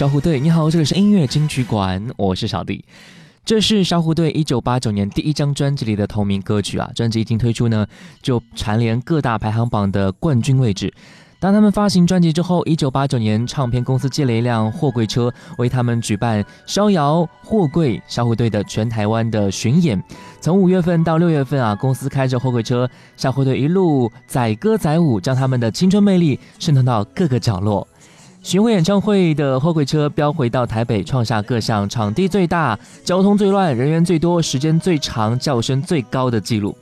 小虎队，你好，这里是音乐金曲馆，我是小弟。这是小虎队一九八九年第一张专辑里的同名歌曲啊，专辑一经推出呢，就蝉联各大排行榜的冠军位置。当他们发行专辑之后，一九八九年唱片公司借了一辆货柜车为他们举办逍遥货柜小虎队的全台湾的巡演。从五月份到六月份啊，公司开着货柜车，小虎队一路载歌载舞，将他们的青春魅力渗透到各个角落。巡回演唱会的货柜车飙回到台北，创下各项场地最大、交通最乱、人员最多、时间最长、叫声最高的纪录。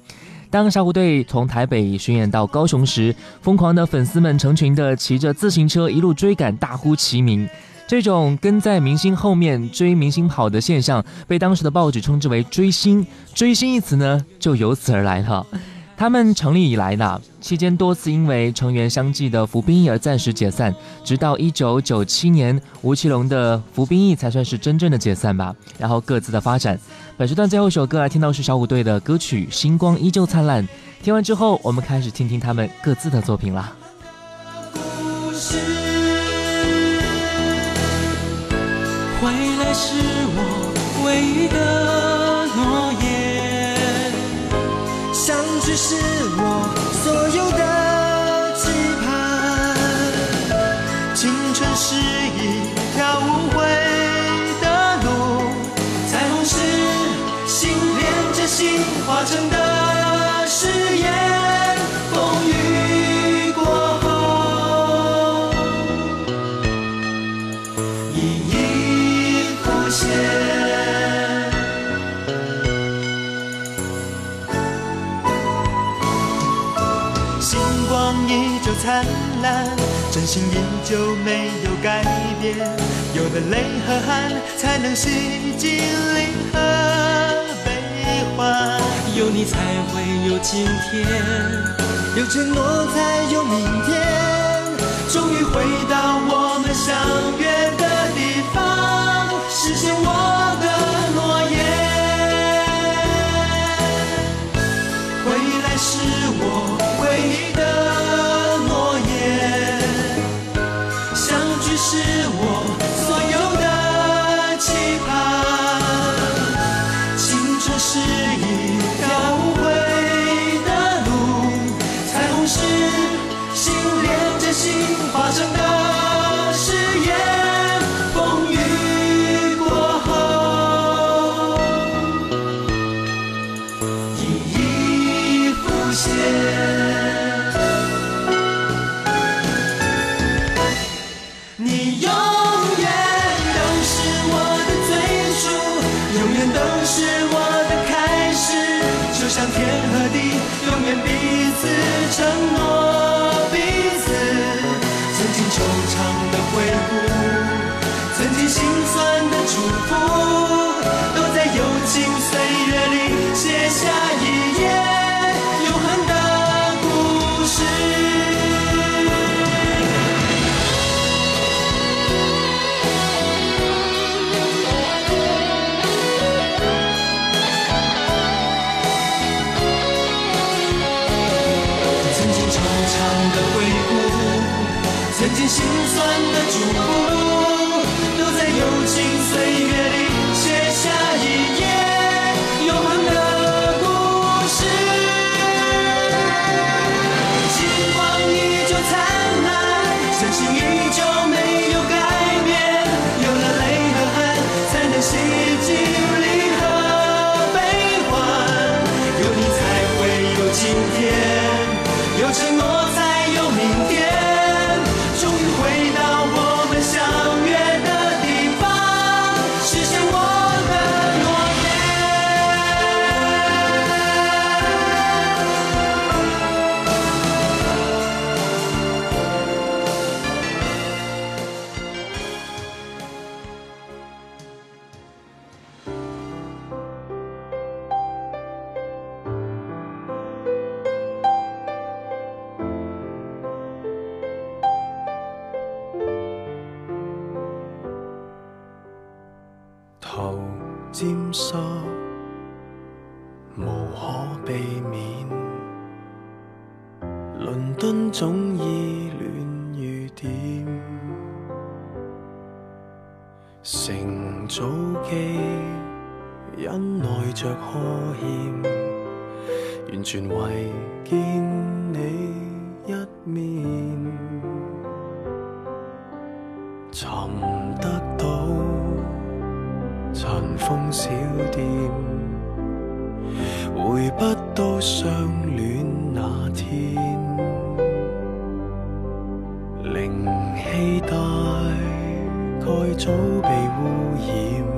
当小虎队从台北巡演到高雄时，疯狂的粉丝们成群的骑着自行车一路追赶，大呼其名。这种跟在明星后面追明星跑的现象，被当时的报纸称之为“追星”。追星一词呢，就由此而来了。他们成立以来呢，期间多次因为成员相继的服兵役而暂时解散，直到一九九七年，吴奇隆的服兵役才算是真正的解散吧。然后各自的发展。本时段最后一首歌来听到是小虎队的歌曲《星光依旧灿烂》。听完之后，我们开始听听他们各自的作品啦。故事回来是我唯一的是真心依旧没有改变。有了泪和汗，才能洗净离合悲欢。有你才会有今天，有承诺才有明天。终于回到我们相约忍耐着呵欠，完全為見你一面，尋得到。塵封小店，回不到相戀那天。靈氣大概早被污染，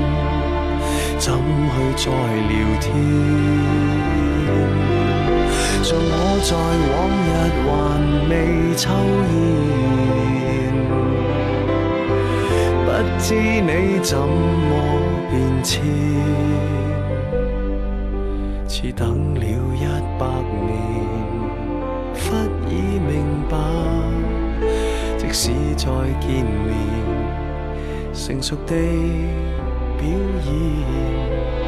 怎去再聊天。像我在往日还未抽烟，不知你怎么变迁，似等了一百年，忽已明白，即使再见面，成熟地表演。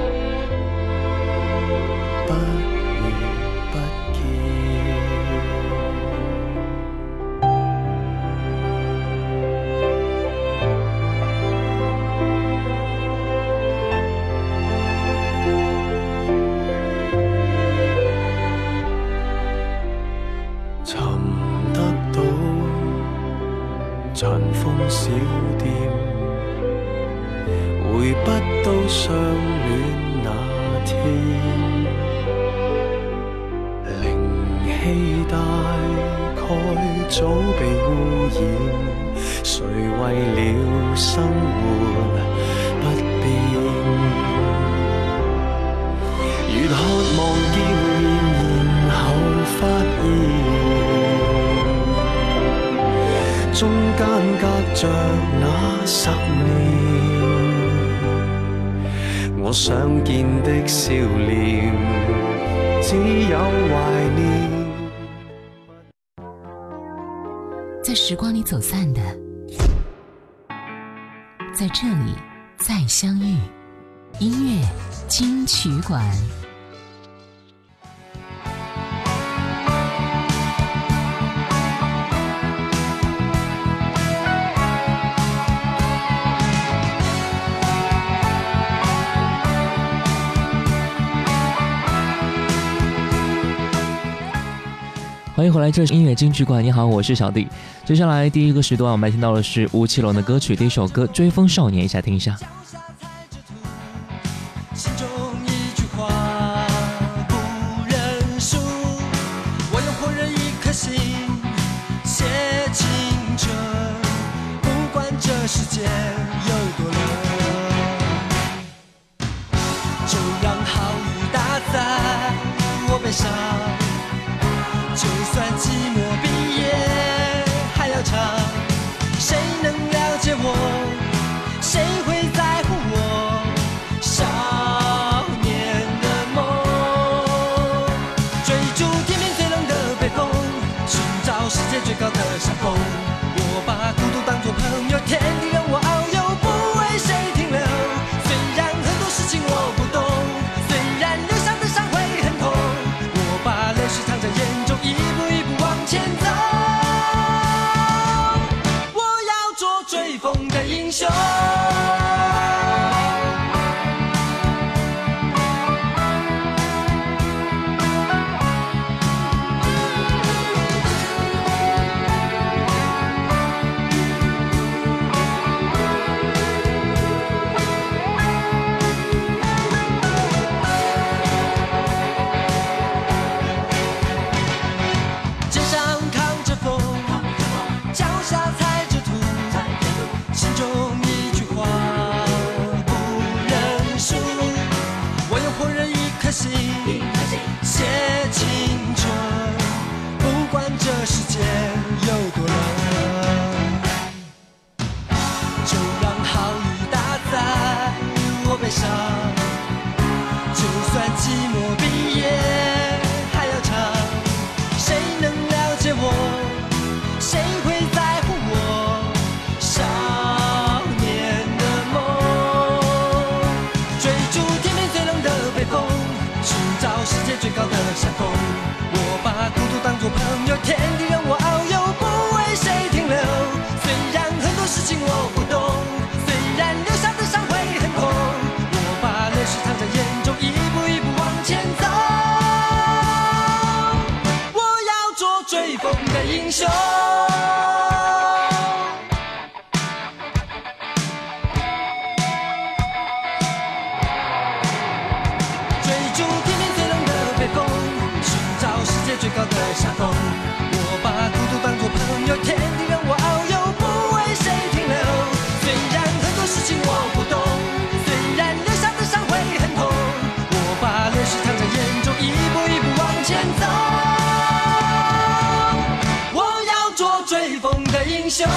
欢迎回来，这是音乐金曲馆。你好，我是小弟。接下来第一个时段，我们来听到的是吴奇隆的歌曲，第一首歌《追风少年》，一下听一下。雄，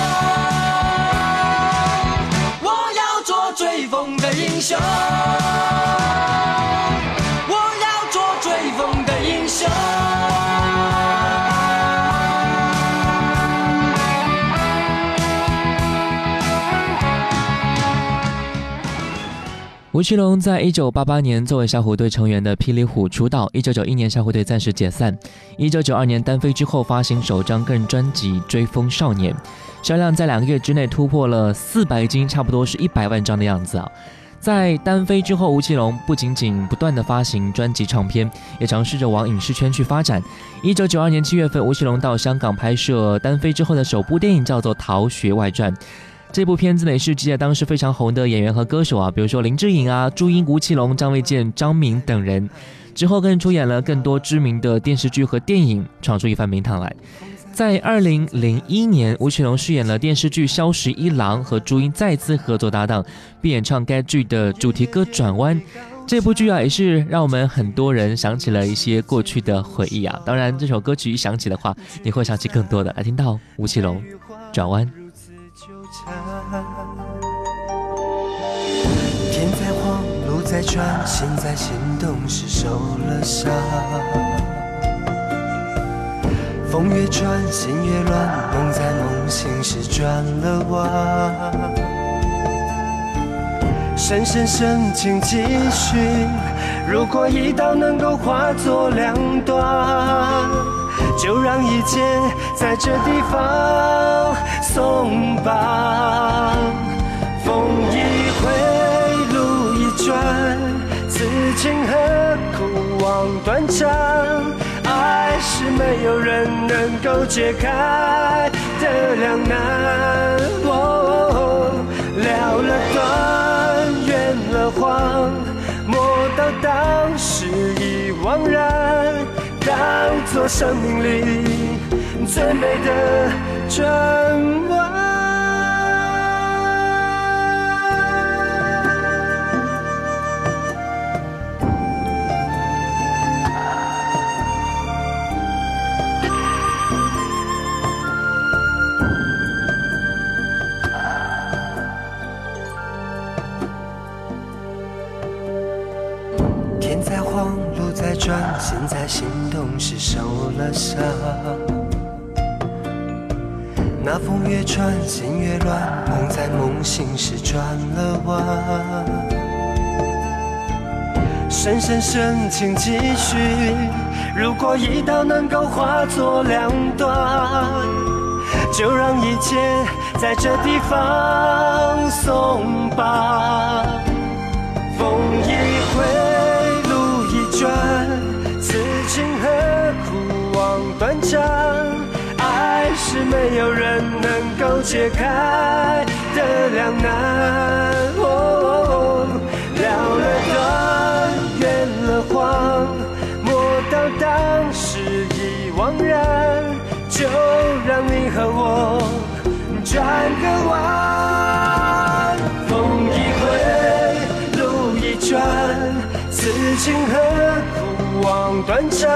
我要做追风的英雄。吴奇隆在一九八八年作为小虎队成员的霹雳虎出道，一九九一年小虎队暂时解散，一九九二年单飞之后发行首张个人专辑《追风少年》，销量在两个月之内突破了四百斤，差不多是一百万张的样子啊！在单飞之后，吴奇隆不仅仅不断的发行专辑唱片，也尝试着往影视圈去发展。一九九二年七月份，吴奇隆到香港拍摄单飞之后的首部电影，叫做《逃学外传》。这部片子呢也是记得当时非常红的演员和歌手啊，比如说林志颖啊、朱茵、吴奇隆、张卫健、张敏等人。之后更出演了更多知名的电视剧和电影，闯出一番名堂来。在二零零一年，吴奇隆饰演了电视剧《萧十一郎》，和朱茵再次合作搭档，并演唱该剧的主题歌《转弯》。这部剧啊，也是让我们很多人想起了一些过去的回忆啊。当然，这首歌曲一响起的话，你会想起更多的。来听到吴奇隆《转弯》。在转，心在心动时受了伤。风越转，心越乱，梦在梦醒时转了弯。深深深情继续，如果一刀能够化作两断。就让一切在这地方松绑。风，一转，此情何苦望断肠？爱是没有人能够解开的两难。了了断，圆了谎，莫道当时已惘然。当作生命里最美的转弯。风越转，心越乱，梦在梦醒时转了弯。深深深情几许，如果一刀能够化作两断，就让一切在这地方松绑。风一回，路一转。此情何苦望断肠？是没有人能够解开的两难。了了断，圆了谎，莫道当时已惘然。就让你和我转个弯。风一回，路一转，此情何苦？望断肠，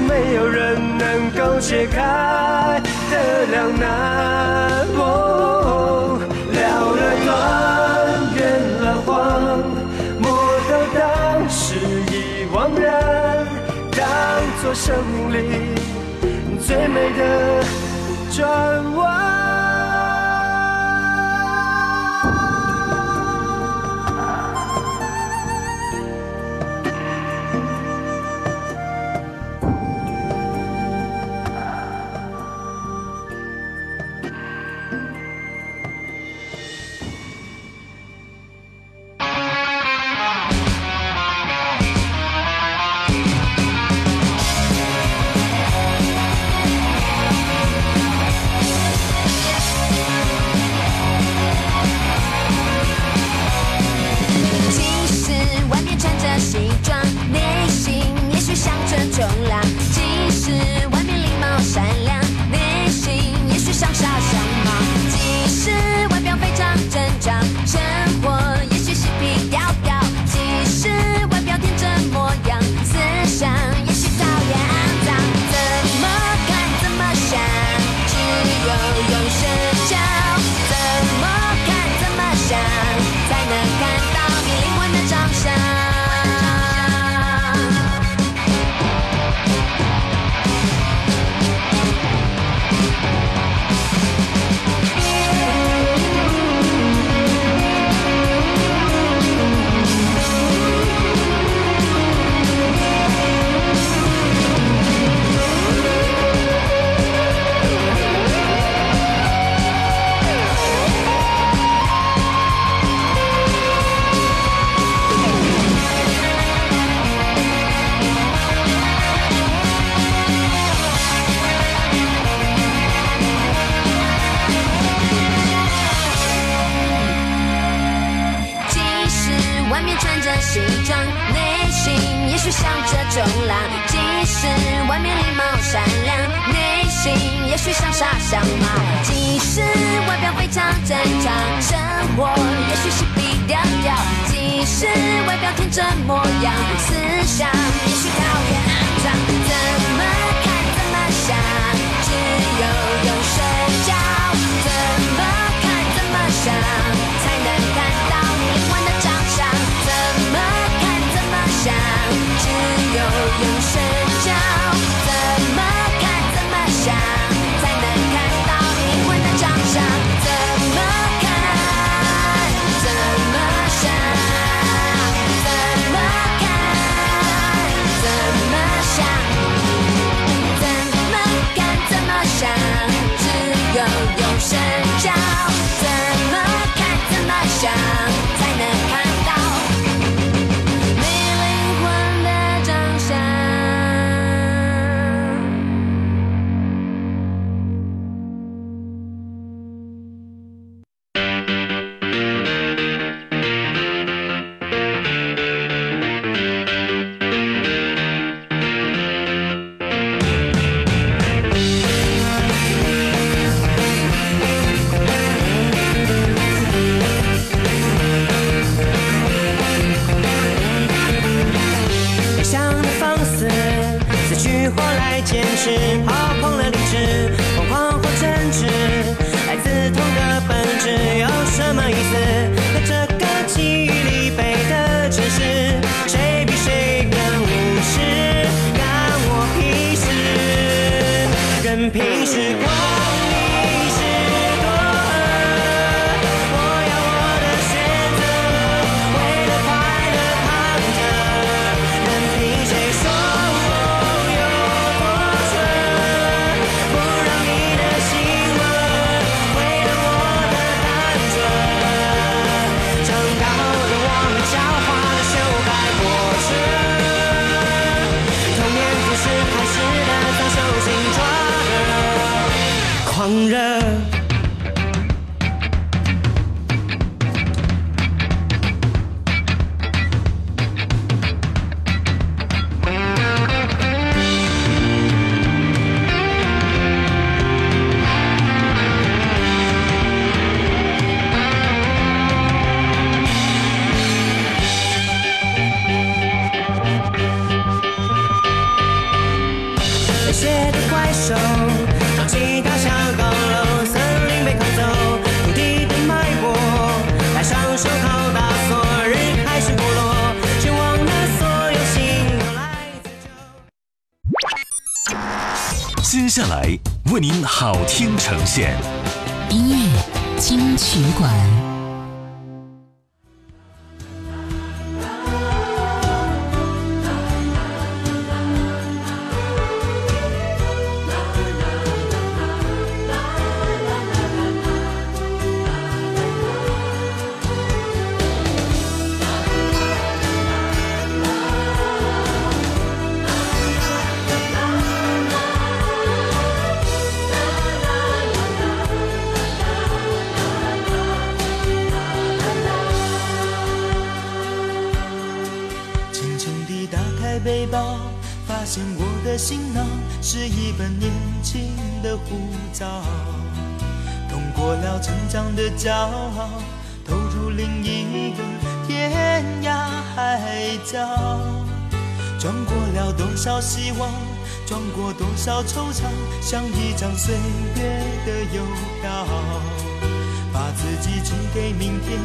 没有人能够解开的两难。哦了了断，圆了谎，莫道当时已惘然。当作生命里最美的转弯。形状，内心也许像这种狼，即使外面礼貌善良，内心也许像傻像马，即使外表非常正常，生活也许是皮调调，即使外表天真模样，思想也许讨厌。有谁下来为您好听呈现。音乐金曲馆，少希望，撞过多少惆怅，像一张岁月的邮票。把自己寄给明天，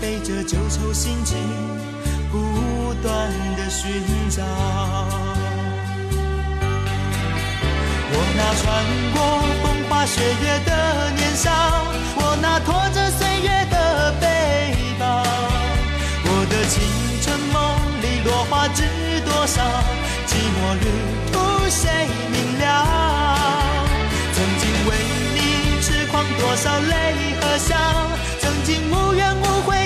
背着旧愁心情，不断的寻找。我那穿过风花雪月的年少，我那拖着岁月的背包，我的青春梦里落花知多少？我旅途谁明了？曾经为你痴狂多少泪和笑，曾经无怨无悔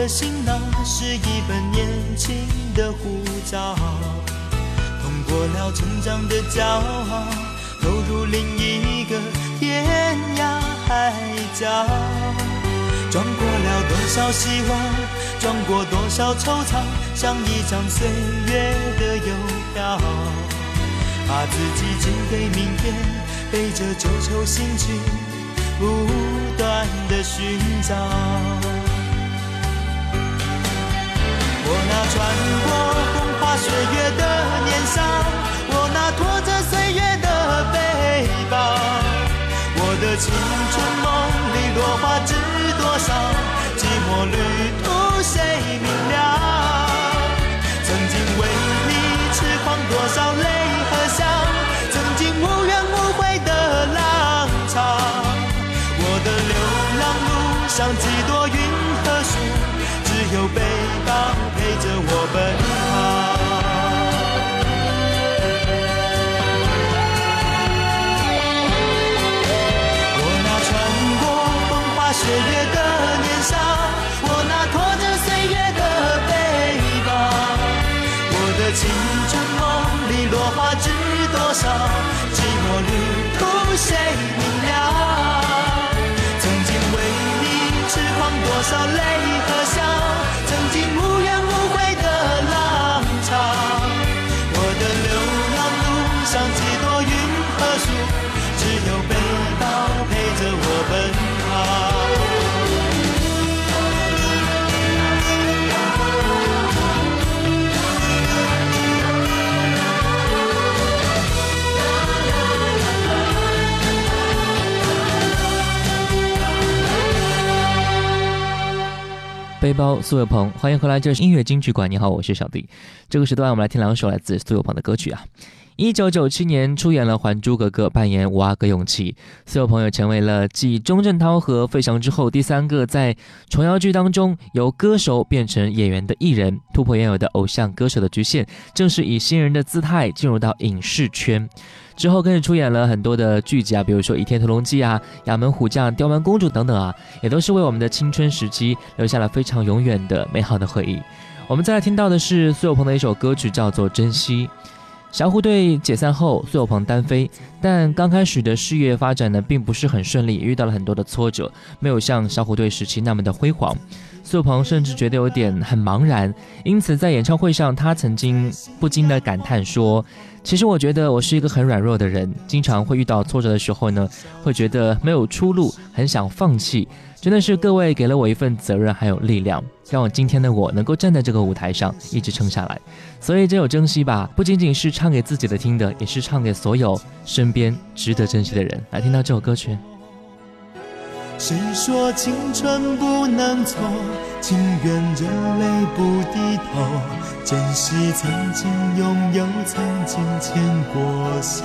的行囊是一本年轻的护照，通过了成长的骄傲，投入另一个天涯海角，装过了多少希望，装过多少惆怅，像一张岁月的邮票，把自己寄给明天，背着旧愁新情，不断的寻找。穿过风花雪月的年少，我那拖着岁月的背包，我的青春梦里落花知多少？寂寞旅途谁明了？曾经为你痴狂多少泪和笑，曾经无怨无悔的浪潮，我的流浪路上几多云和树，只有背包。着我奔背包苏有朋，欢迎回来，这是音乐金曲馆。你好，我是小弟。这个时段我们来听两首来自苏有朋的歌曲啊。一九九七年出演了《还珠格格》，扮演五阿哥永琪。苏有朋也成为了继钟镇涛和费翔之后第三个在琼瑶剧当中由歌手变成演员的艺人，突破原有的偶像歌手的局限，正是以新人的姿态进入到影视圈。之后更是出演了很多的剧集啊，比如说《倚天屠龙记》啊，《衙门虎将》《刁蛮公主》等等啊，也都是为我们的青春时期留下了非常永远的美好的回忆。我们再来听到的是苏有朋的一首歌曲，叫做《珍惜》。小虎队解散后，苏有朋单飞，但刚开始的事业发展呢，并不是很顺利，遇到了很多的挫折，没有像小虎队时期那么的辉煌。苏有朋甚至觉得有点很茫然，因此在演唱会上，他曾经不禁的感叹说。其实我觉得我是一个很软弱的人，经常会遇到挫折的时候呢，会觉得没有出路，很想放弃。真的是各位给了我一份责任还有力量，让我今天的我能够站在这个舞台上一直撑下来。所以这首珍惜吧，不仅仅是唱给自己的听的，也是唱给所有身边值得珍惜的人来听到这首歌曲。谁说青春不能错？情愿热泪不低头，珍惜曾经拥有，曾经牵过手。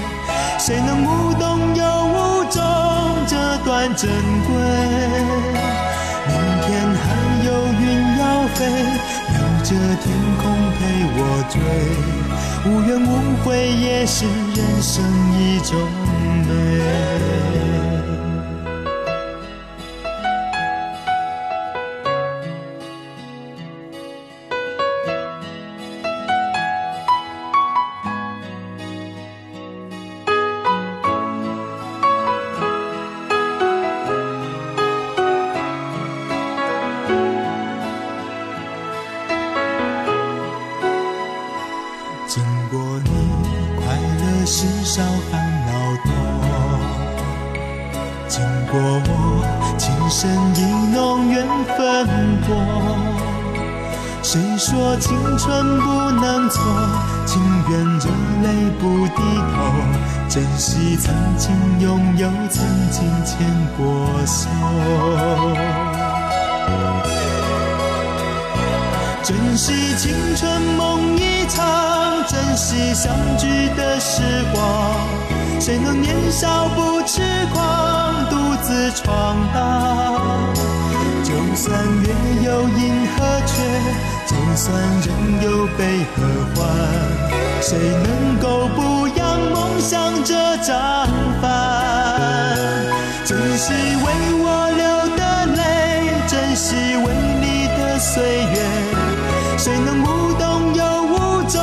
谁能无动又无衷这段珍贵？明天还有云要飞。留着天空陪我追，无怨无悔也是人生一种美。你说青春不能错情愿热泪不低头珍惜曾经拥有曾经牵过手珍惜青春梦一场珍惜相聚的时光谁能年少不痴狂独自闯荡？就算月有阴和缺就算人有悲和欢，谁能够不扬梦想这张帆？珍惜为我流的泪，珍惜为你的岁月。谁能无动又无衷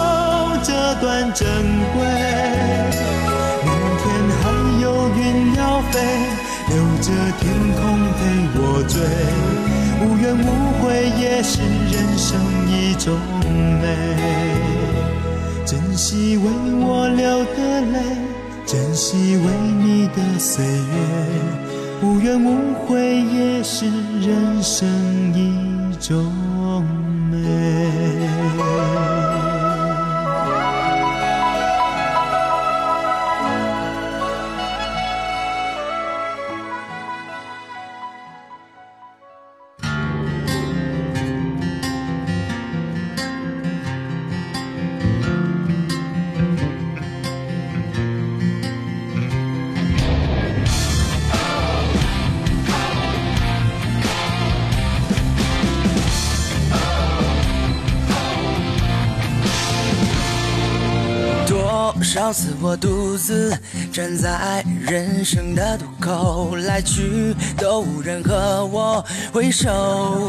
这段珍贵？明天还有云要飞，留着天空陪我追。无怨无悔也是人生一种美。珍惜为我流的泪，珍惜为你的岁月。无怨无悔也是人生一种少次我独自站在人生的渡口，来去都无人和我挥手。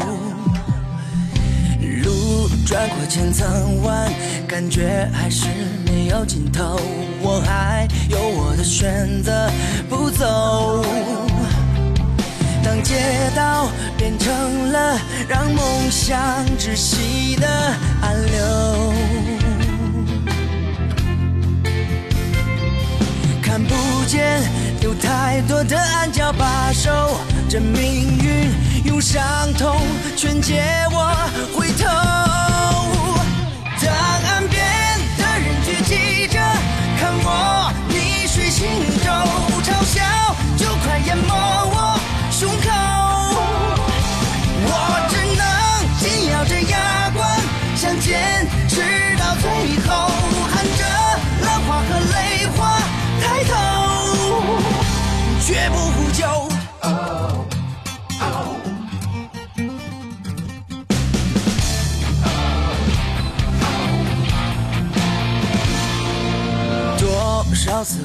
路转过千层弯，感觉还是没有尽头。我还有我的选择，不走。当街道变成了让梦想窒息的暗流。看不见，有太多的暗礁把守这命运，用伤痛劝解我回头。当岸边的人聚集着，看我逆水行舟，嘲笑就快淹没我胸口。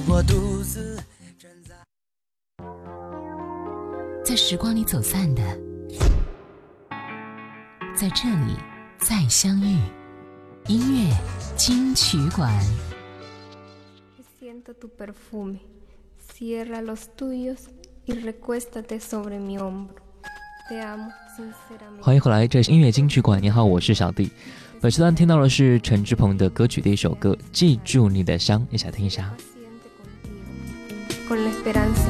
我独自站在。在时光里走散的，在这里再相遇。音乐金曲馆，Siento tu perfume, cierra los tuyos y recuéstate sobre mi hombro. Te amo sinceramente. 欢迎回来，这是音乐金曲馆。你好，我是小弟。本时段听到的是陈志朋的歌曲的一首歌《记住你的香》，一起来听一下。Paciente contigo, con la esperanza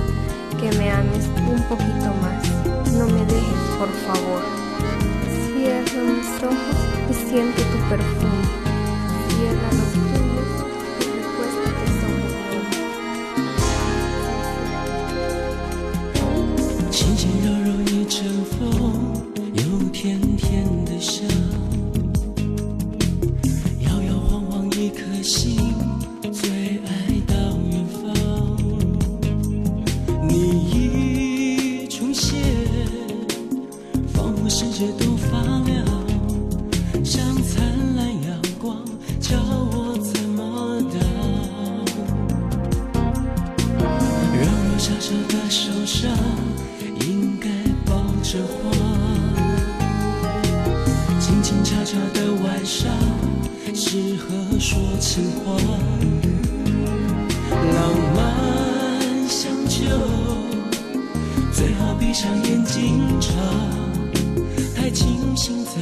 que me ames un poquito más. No me dejes, por favor. Cierra mis ojos y siente tu perfume. Cierra los tuyos y recuéstate sobre mi hombro. 轻轻柔柔一阵风，有甜甜的香，摇摇晃晃一颗心， 着花，静静悄悄的晚上适合说情话，浪漫相救，最好闭上眼睛尝，太清醒怎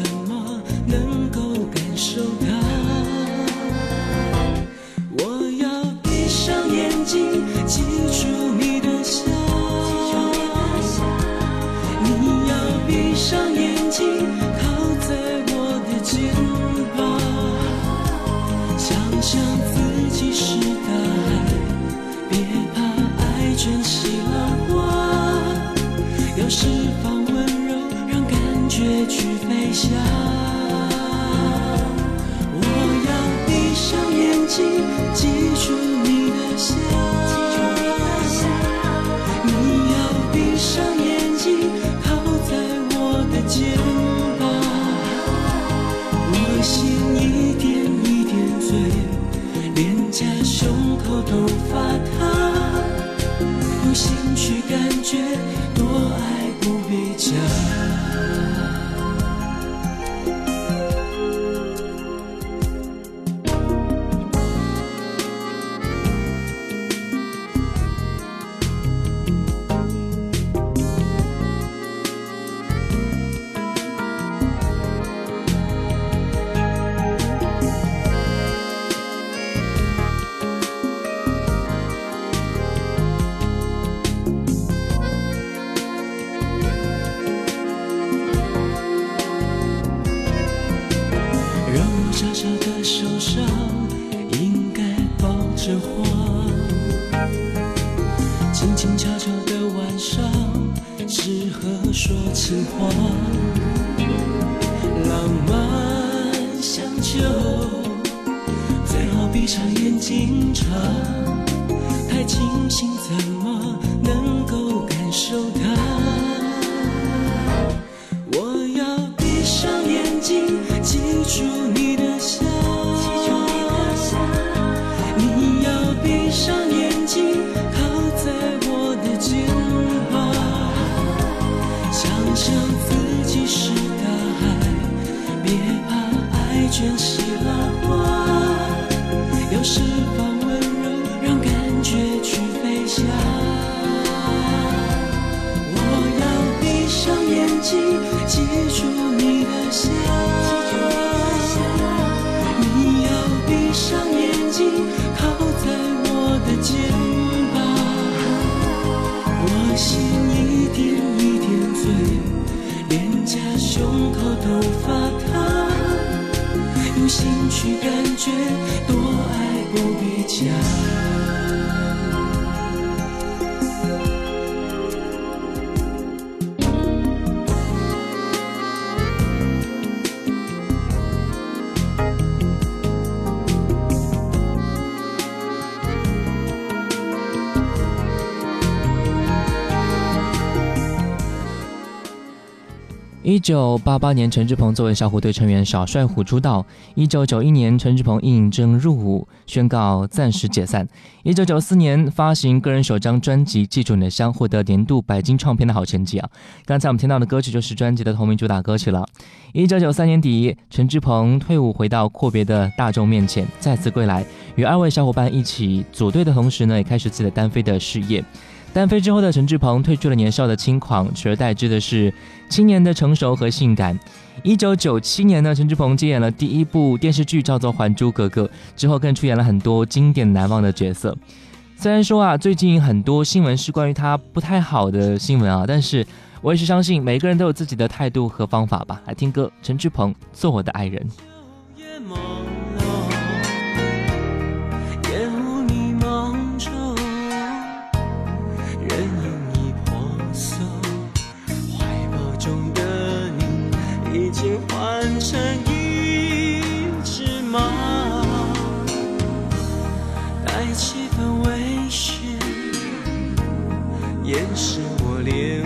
去飞翔。我要闭上眼睛，记住你的笑。你要闭上眼睛，靠在我的肩膀。我心一点一点醉，脸颊、胸口都发烫。用心去感觉，多爱不必讲。胸口都发烫。用心去感觉，多爱不必讲。一九八八年，陈志朋作为小虎队成员小帅虎出道。一九九一年，陈志朋应征入伍，宣告暂时解散。一九九四年发行个人首张专辑《记住你的香》，获得年度白金唱片的好成绩啊！刚才我们听到的歌曲就是专辑的同名主打歌曲了。一九九三年底，陈志朋退伍回到阔别的大众面前，再次归来，与二位小伙伴一起组队的同时呢，也开始自己的单飞的事业。单飞之后的陈志朋退出了年少的轻狂，取而代之的是青年的成熟和性感。一九九七年呢，陈志朋接演了第一部电视剧，叫做《还珠格格》，之后更出演了很多经典难忘的角色。虽然说啊，最近很多新闻是关于他不太好的新闻啊，但是我也是相信每个人都有自己的态度和方法吧。来听歌，陈志朋《做我的爱人》。已经换成一只猫，带几分微醺，掩饰我脸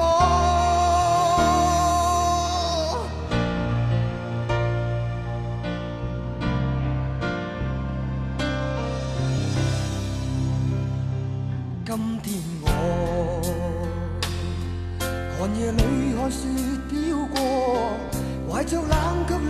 看雪飘过怀着冷却